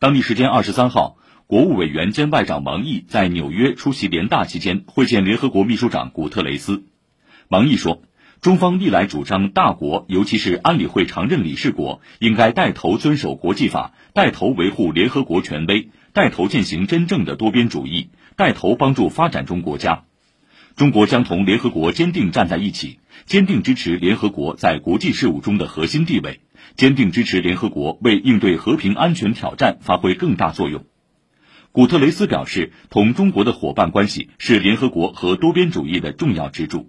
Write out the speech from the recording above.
当地时间二十三号，国务委员兼外长王毅在纽约出席联大期间会见联合国秘书长古特雷斯。王毅说，中方历来主张大国，尤其是安理会常任理事国，应该带头遵守国际法，带头维护联合国权威，带头践行真正的多边主义，带头帮助发展中国家。中国将同联合国坚定站在一起，坚定支持联合国在国际事务中的核心地位，坚定支持联合国为应对和平安全挑战发挥更大作用。古特雷斯表示，同中国的伙伴关系是联合国和多边主义的重要支柱。